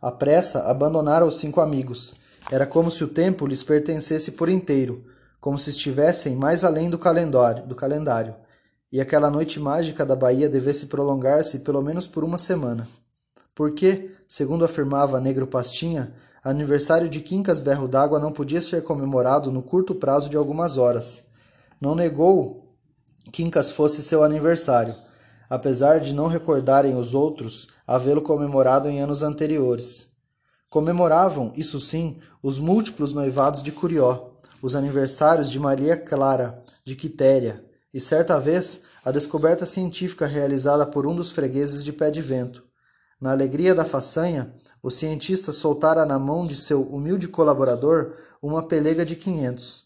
À pressa, abandonara os cinco amigos. Era como se o tempo lhes pertencesse por inteiro, como se estivessem mais além do calendário, do calendário. E aquela noite mágica da Bahia devesse prolongar-se pelo menos por uma semana. Porque, segundo afirmava Negro Pastinha, aniversário de Quincas Berro d'Água não podia ser comemorado no curto prazo de algumas horas. Não negou que Incas fosse seu aniversário, apesar de não recordarem os outros havê-lo comemorado em anos anteriores. Comemoravam, isso sim, os múltiplos noivados de Curió, os aniversários de Maria Clara, de Quitéria, e certa vez a descoberta científica realizada por um dos fregueses de Pé de Vento. Na alegria da façanha, o cientista soltara na mão de seu humilde colaborador uma pelega de quinhentos.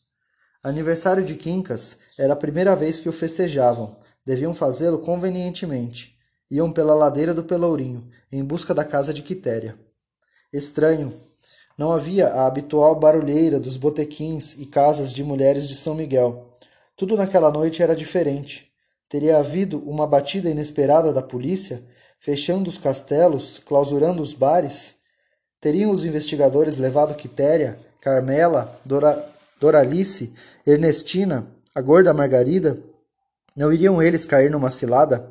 Aniversário de Quincas era a primeira vez que o festejavam. Deviam fazê-lo convenientemente. Iam pela ladeira do Pelourinho, em busca da casa de Quitéria. Estranho. Não havia a habitual barulheira dos botequins e casas de mulheres de São Miguel. Tudo naquela noite era diferente. Teria havido uma batida inesperada da polícia, fechando os castelos, clausurando os bares? Teriam os investigadores levado Quitéria, Carmela, Dora, Doralice, Ernestina, a gorda Margarida? Não iriam eles cair numa cilada?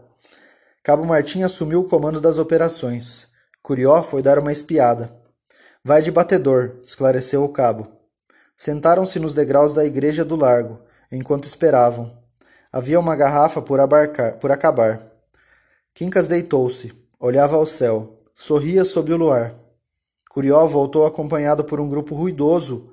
Cabo Martim assumiu o comando das operações. Curió foi dar uma espiada. Vai de batedor, esclareceu o cabo. Sentaram-se nos degraus da igreja do largo, enquanto esperavam. Havia uma garrafa por, abarcar, por acabar. Quincas deitou-se, olhava ao céu, sorria sob o luar. Curió voltou acompanhado por um grupo ruidoso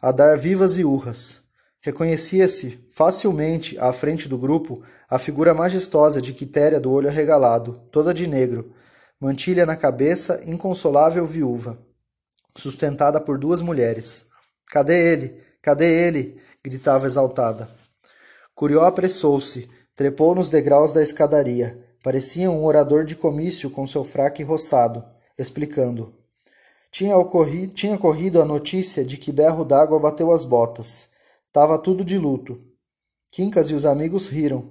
a dar vivas e urras. Reconhecia-se facilmente, à frente do grupo, a figura majestosa de Quitéria do olho arregalado, toda de negro, mantilha na cabeça, inconsolável viúva, sustentada por duas mulheres. Cadê ele? Cadê ele? gritava exaltada. Curió apressou-se, trepou nos degraus da escadaria. Parecia um orador de comício com seu fraque roçado, explicando. Tinha, ocorrido, tinha corrido a notícia de que berro d'água bateu as botas. Tava tudo de luto. Quincas e os amigos riram.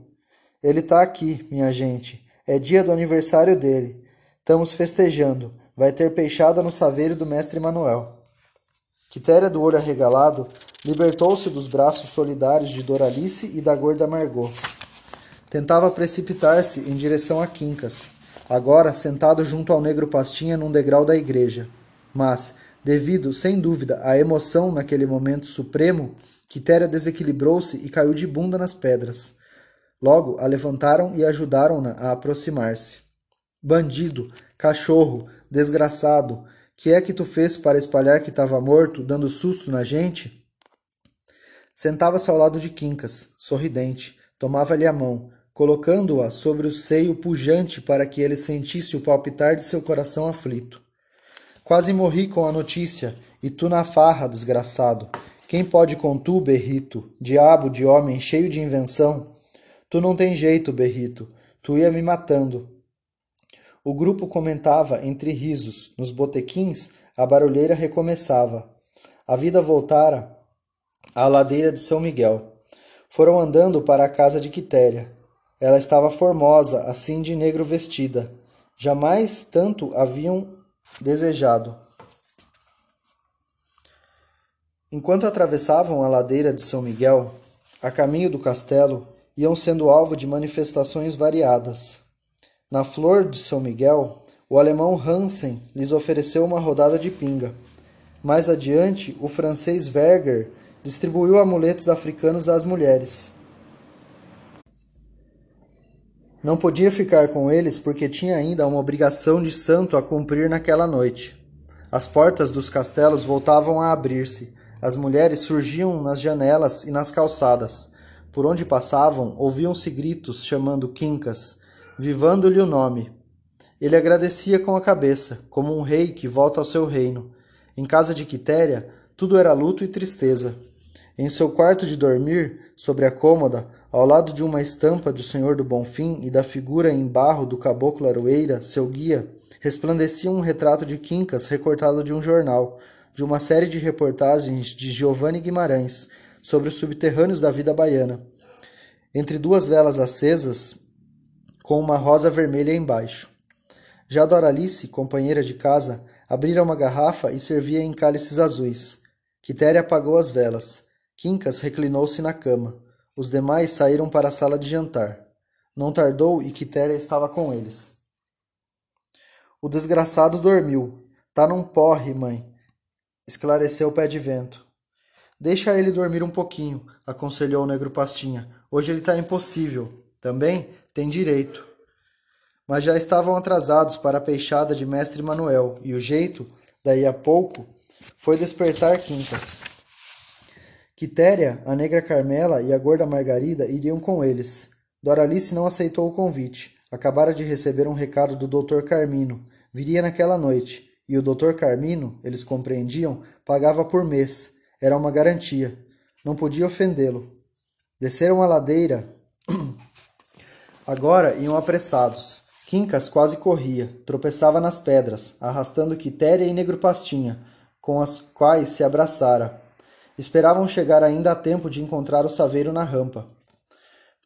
Ele tá aqui, minha gente. É dia do aniversário dele. Estamos festejando. Vai ter peixada no saveiro do mestre Manuel. Quitéria do olho arregalado libertou-se dos braços solidários de Doralice e da gorda Margot. Tentava precipitar-se em direção a Quincas, agora sentado junto ao negro Pastinha num degrau da igreja. Mas, devido, sem dúvida, à emoção naquele momento supremo, Quitéria desequilibrou-se e caiu de bunda nas pedras. Logo a levantaram e ajudaram-na a aproximar-se. Bandido, cachorro, desgraçado, que é que tu fez para espalhar que estava morto, dando susto na gente? Sentava-se ao lado de Quincas, sorridente, tomava-lhe a mão, colocando-a sobre o seio pujante para que ele sentisse o palpitar de seu coração aflito. Quase morri com a notícia, e tu na farra, desgraçado. Quem pode com tu, Berrito, diabo de homem cheio de invenção? Tu não tem jeito, Berrito, tu ia me matando. O grupo comentava entre risos. Nos botequins, a barulheira recomeçava. A vida voltara à ladeira de São Miguel. Foram andando para a casa de Quitéria. Ela estava formosa, assim de negro vestida. Jamais tanto haviam desejado. Enquanto atravessavam a ladeira de São Miguel, a caminho do castelo, iam sendo alvo de manifestações variadas. Na flor de São Miguel, o alemão Hansen lhes ofereceu uma rodada de pinga. Mais adiante, o francês Verger distribuiu amuletos africanos às mulheres. Não podia ficar com eles porque tinha ainda uma obrigação de santo a cumprir naquela noite. As portas dos castelos voltavam a abrir-se. As mulheres surgiam nas janelas e nas calçadas. Por onde passavam, ouviam-se gritos chamando Quincas, vivando-lhe o nome. Ele agradecia com a cabeça, como um rei que volta ao seu reino. Em casa de Quitéria, tudo era luto e tristeza. Em seu quarto de dormir, sobre a cômoda, ao lado de uma estampa do Senhor do Bonfim e da figura em barro do caboclo Aroeira, seu guia, resplandecia um retrato de Quincas recortado de um jornal, de uma série de reportagens de Giovanni Guimarães sobre os subterrâneos da vida baiana. Entre duas velas acesas, com uma rosa vermelha embaixo. Já Doralice, companheira de casa, abrira uma garrafa e servia em cálices azuis. Quitéria apagou as velas. Quincas reclinou-se na cama. Os demais saíram para a sala de jantar. Não tardou e Quitéria estava com eles. O desgraçado dormiu. Tá num porre, mãe, esclareceu o pé de vento. Deixa ele dormir um pouquinho, aconselhou o negro Pastinha. Hoje ele está impossível. Também tem direito. Mas já estavam atrasados para a peixada de mestre Manuel, e o jeito, daí a pouco, foi despertar Quintas. Quitéria, a negra Carmela e a gorda Margarida iriam com eles. Doralice não aceitou o convite. Acabara de receber um recado do Dr. Carmino. Viria naquela noite. E o Dr. Carmino, eles compreendiam, pagava por mês. Era uma garantia. Não podia ofendê-lo. Desceram a ladeira. Agora iam apressados. Quincas quase corria, tropeçava nas pedras, arrastando Quitéria e Negro Pastinha, com as quais se abraçara. Esperavam chegar ainda a tempo de encontrar o saveiro na rampa.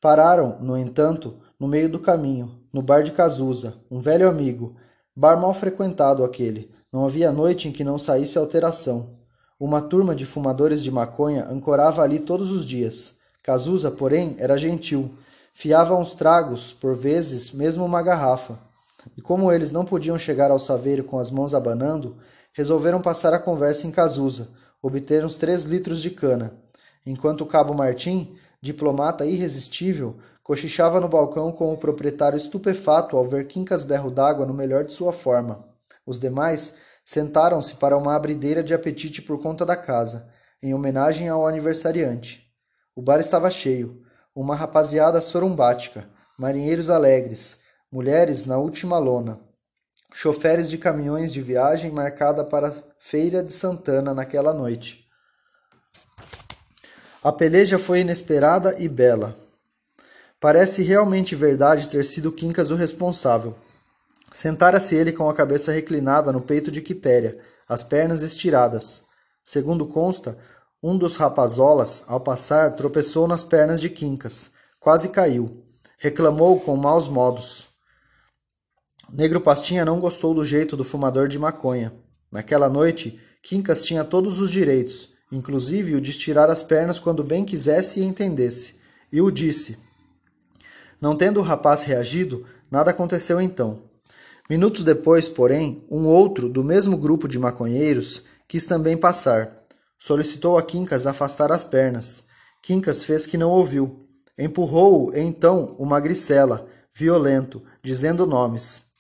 Pararam, no entanto, no meio do caminho, no bar de Cazuza, um velho amigo, bar mal frequentado aquele, não havia noite em que não saísse alteração. Uma turma de fumadores de maconha ancorava ali todos os dias. Cazuza, porém, era gentil. Fiava uns tragos, por vezes, mesmo uma garrafa. E como eles não podiam chegar ao saveiro com as mãos abanando, resolveram passar a conversa em Cazuza, obter uns três litros de cana, enquanto o cabo Martim, diplomata irresistível, cochichava no balcão com o proprietário estupefato ao ver Quincas berro d'água no melhor de sua forma. Os demais sentaram-se para uma abrideira de apetite por conta da casa, em homenagem ao aniversariante. O bar estava cheio, uma rapaziada sorumbática, marinheiros alegres, mulheres na última lona, choferes de caminhões de viagem marcada para Feira de Santana naquela noite. A peleja foi inesperada e bela. Parece realmente verdade ter sido Quincas o responsável. Sentara-se ele com a cabeça reclinada no peito de Quitéria, as pernas estiradas. Segundo consta, um dos rapazolas, ao passar, tropeçou nas pernas de Quincas. Quase caiu. Reclamou com maus modos. Negro Pastinha não gostou do jeito do fumador de maconha. Naquela noite, Quincas tinha todos os direitos, inclusive o de estirar as pernas quando bem quisesse e entendesse. E o disse. Não tendo o rapaz reagido, nada aconteceu então. Minutos depois, porém, um outro, do mesmo grupo de maconheiros, quis também passar. Solicitou a Quincas afastar as pernas. Quincas fez que não ouviu. Empurrou-o, então, uma gricela, violento, dizendo nomes.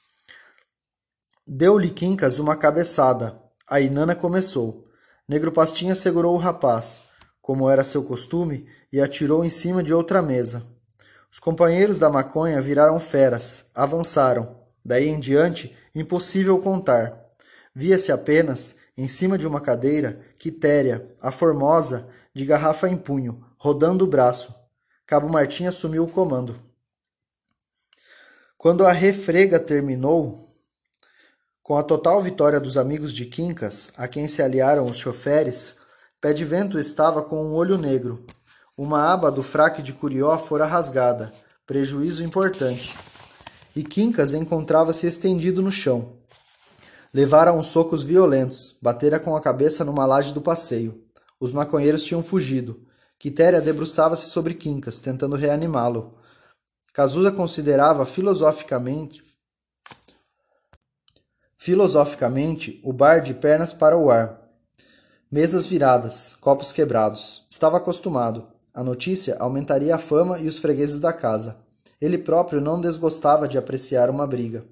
Deu-lhe Quincas uma cabeçada. A Inana começou. Negro Pastinha segurou o rapaz, como era seu costume, e atirou em cima de outra mesa. Os companheiros da maconha viraram feras, avançaram. Daí em diante, impossível contar. Via-se apenas, em cima de uma cadeira, Quitéria, a formosa, de garrafa em punho, rodando o braço. Cabo Martim assumiu o comando. Quando a refrega terminou, com a total vitória dos amigos de Quincas, a quem se aliaram os choferes, Pé de Vento estava com um olho negro. Uma aba do fraque de Curió fora rasgada, prejuízo importante e Quincas encontrava-se estendido no chão. Levara uns socos violentos, batera com a cabeça numa laje do passeio. Os maconheiros tinham fugido. Quitéria debruçava-se sobre Quincas, tentando reanimá-lo. Cazuza considerava filosoficamente filosoficamente o bar de pernas para o ar. Mesas viradas, copos quebrados. Estava acostumado. A notícia aumentaria a fama e os fregueses da casa. Ele próprio não desgostava de apreciar uma briga.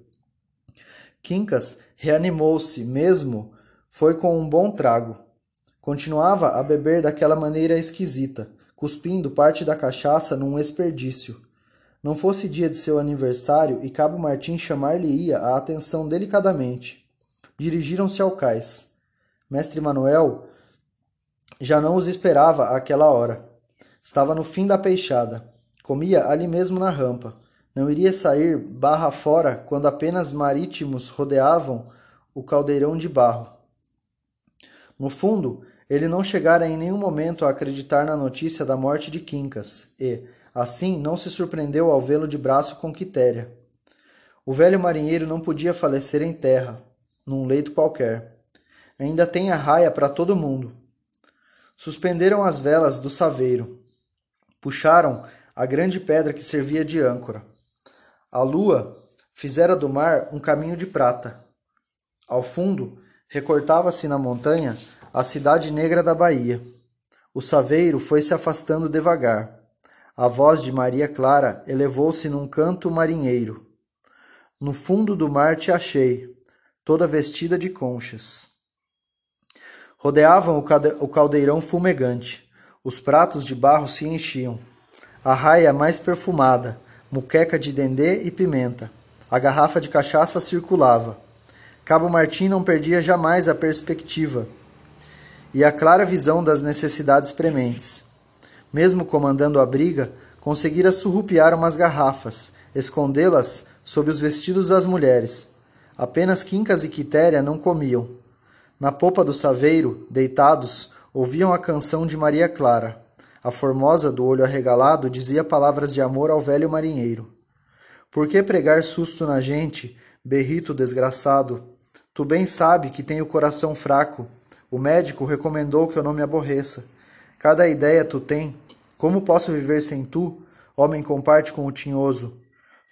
Quincas reanimou-se mesmo, foi com um bom trago. Continuava a beber daquela maneira esquisita, cuspindo parte da cachaça num desperdício. Não fosse dia de seu aniversário e Cabo Martim chamar-lhe-ia a atenção delicadamente. Dirigiram-se ao cais. Mestre Manuel já não os esperava àquela hora. Estava no fim da peixada. Comia ali mesmo na rampa. Não iria sair barra fora quando apenas marítimos rodeavam o caldeirão de barro. No fundo, ele não chegara em nenhum momento a acreditar na notícia da morte de Quincas e, assim, não se surpreendeu ao vê-lo de braço com Quitéria. O velho marinheiro não podia falecer em terra, num leito qualquer. Ainda tem a raia para todo mundo. Suspenderam as velas do saveiro. Puxaram a grande pedra que servia de âncora. A lua fizera do mar um caminho de prata. Ao fundo, recortava-se na montanha a cidade negra da Bahia. O saveiro foi se afastando devagar. A voz de Maria Clara elevou-se num canto marinheiro. No fundo do mar te achei, toda vestida de conchas. Rodeavam o caldeirão fumegante. Os pratos de barro se enchiam a raia mais perfumada, muqueca de dendê e pimenta. A garrafa de cachaça circulava. Cabo Martim não perdia jamais a perspectiva e a clara visão das necessidades prementes. Mesmo comandando a briga, conseguira surrupiar umas garrafas, escondê-las sob os vestidos das mulheres. Apenas Quincas e Quitéria não comiam. Na popa do saveiro, deitados, ouviam a canção de Maria Clara. A formosa do olho arregalado dizia palavras de amor ao velho marinheiro. Por que pregar susto na gente, berrito desgraçado? Tu bem sabe que tenho coração fraco. O médico recomendou que eu não me aborreça. Cada ideia tu tem. Como posso viver sem tu, homem comparte com o tinhoso?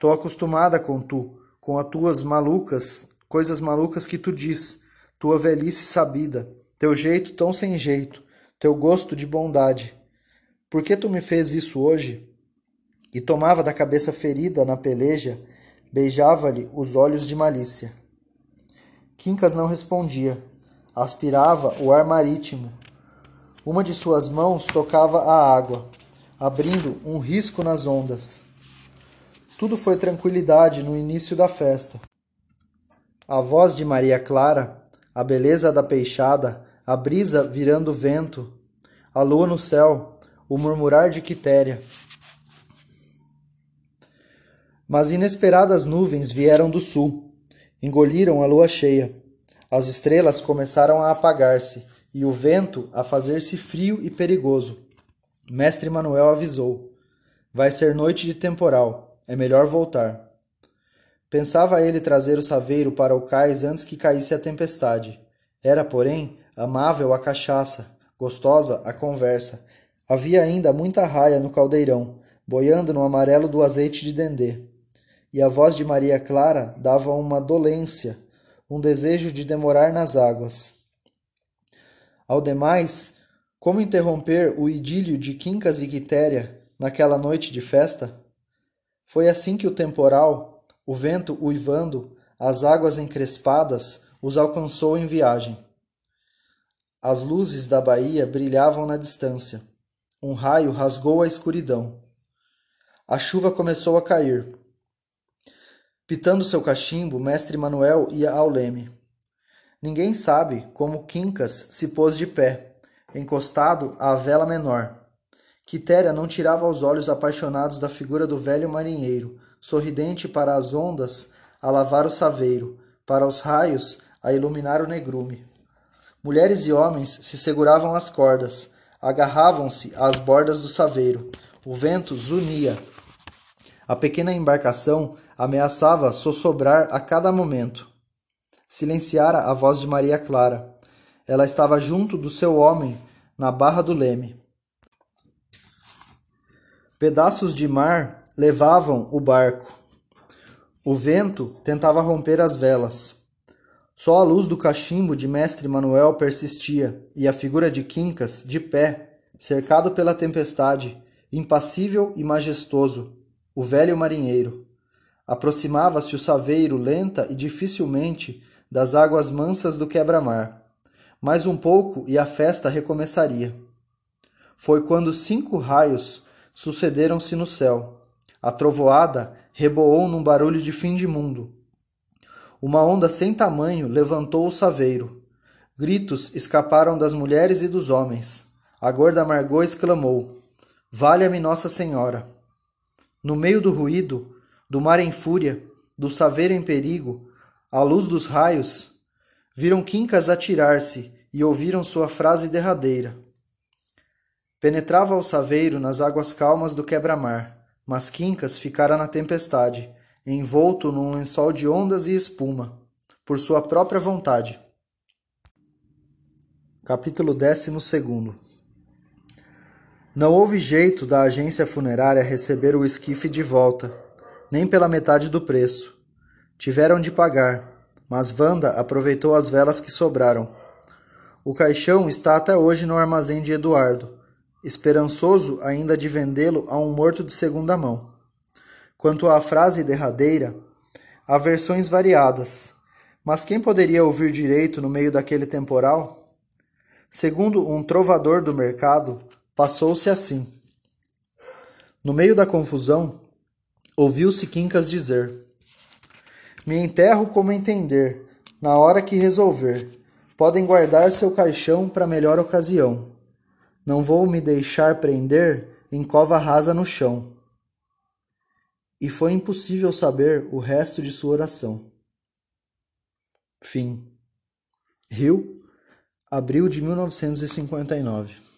Tô acostumada com tu, com as tuas malucas, coisas malucas que tu diz, tua velhice sabida, teu jeito tão sem jeito, teu gosto de bondade. Por que tu me fez isso hoje? E tomava da cabeça ferida na peleja, beijava-lhe os olhos de malícia. Quincas não respondia. Aspirava o ar marítimo. Uma de suas mãos tocava a água, abrindo um risco nas ondas. Tudo foi tranquilidade no início da festa. A voz de Maria Clara, a beleza da peixada, a brisa virando vento, a lua no céu, o murmurar de Quitéria. Mas inesperadas nuvens vieram do sul Engoliram a lua cheia. As estrelas começaram a apagar-se e o vento a fazer-se frio e perigoso. Mestre Manuel avisou: Vai ser noite de temporal, é melhor voltar. Pensava ele trazer o saveiro para o cais antes que caísse a tempestade. Era, porém, amável a cachaça, gostosa a conversa. Havia ainda muita raia no caldeirão, boiando no amarelo do azeite de dendê e a voz de Maria Clara dava uma dolência, um desejo de demorar nas águas. Ao demais, como interromper o idílio de Quincas e Quitéria naquela noite de festa? Foi assim que o temporal, o vento uivando, as águas encrespadas, os alcançou em viagem. As luzes da baía brilhavam na distância. Um raio rasgou a escuridão. A chuva começou a cair. Pitando seu cachimbo, mestre Manuel ia ao leme. Ninguém sabe como Quincas se pôs de pé, encostado à vela menor. Quitéria não tirava os olhos apaixonados da figura do velho marinheiro, sorridente para as ondas a lavar o saveiro, para os raios a iluminar o negrume. Mulheres e homens se seguravam às cordas, agarravam-se às bordas do saveiro. O vento zunia. A pequena embarcação ameaçava sossobrar a cada momento. Silenciara a voz de Maria Clara. Ela estava junto do seu homem, na barra do leme. Pedaços de mar levavam o barco. O vento tentava romper as velas. Só a luz do cachimbo de mestre Manuel persistia, e a figura de Quincas, de pé, cercado pela tempestade, impassível e majestoso, o velho marinheiro. Aproximava-se o saveiro lenta e dificilmente das águas mansas do quebra-mar. Mais um pouco e a festa recomeçaria. Foi quando cinco raios sucederam-se no céu. A trovoada reboou num barulho de fim de mundo. Uma onda sem tamanho levantou o saveiro. Gritos escaparam das mulheres e dos homens. A gorda Margot exclamou: Valha-me Nossa Senhora! No meio do ruído, do mar em fúria, do saveiro em perigo, à luz dos raios, viram Quincas atirar-se e ouviram sua frase derradeira. Penetrava o saveiro nas águas calmas do quebra-mar, mas Quincas ficara na tempestade, envolto num lençol de ondas e espuma, por sua própria vontade. Capítulo 12 Não houve jeito da agência funerária receber o esquife de volta, nem pela metade do preço. Tiveram de pagar, mas Wanda aproveitou as velas que sobraram. O caixão está até hoje no armazém de Eduardo, esperançoso ainda de vendê-lo a um morto de segunda mão. Quanto à frase derradeira, há versões variadas, mas quem poderia ouvir direito no meio daquele temporal? Segundo um trovador do mercado, passou-se assim. No meio da confusão, Ouviu-se Quincas dizer: Me enterro como entender, na hora que resolver. Podem guardar seu caixão para melhor ocasião. Não vou me deixar prender em cova rasa no chão. e foi impossível saber o resto de sua oração. Fim. Rio, abril de 1959.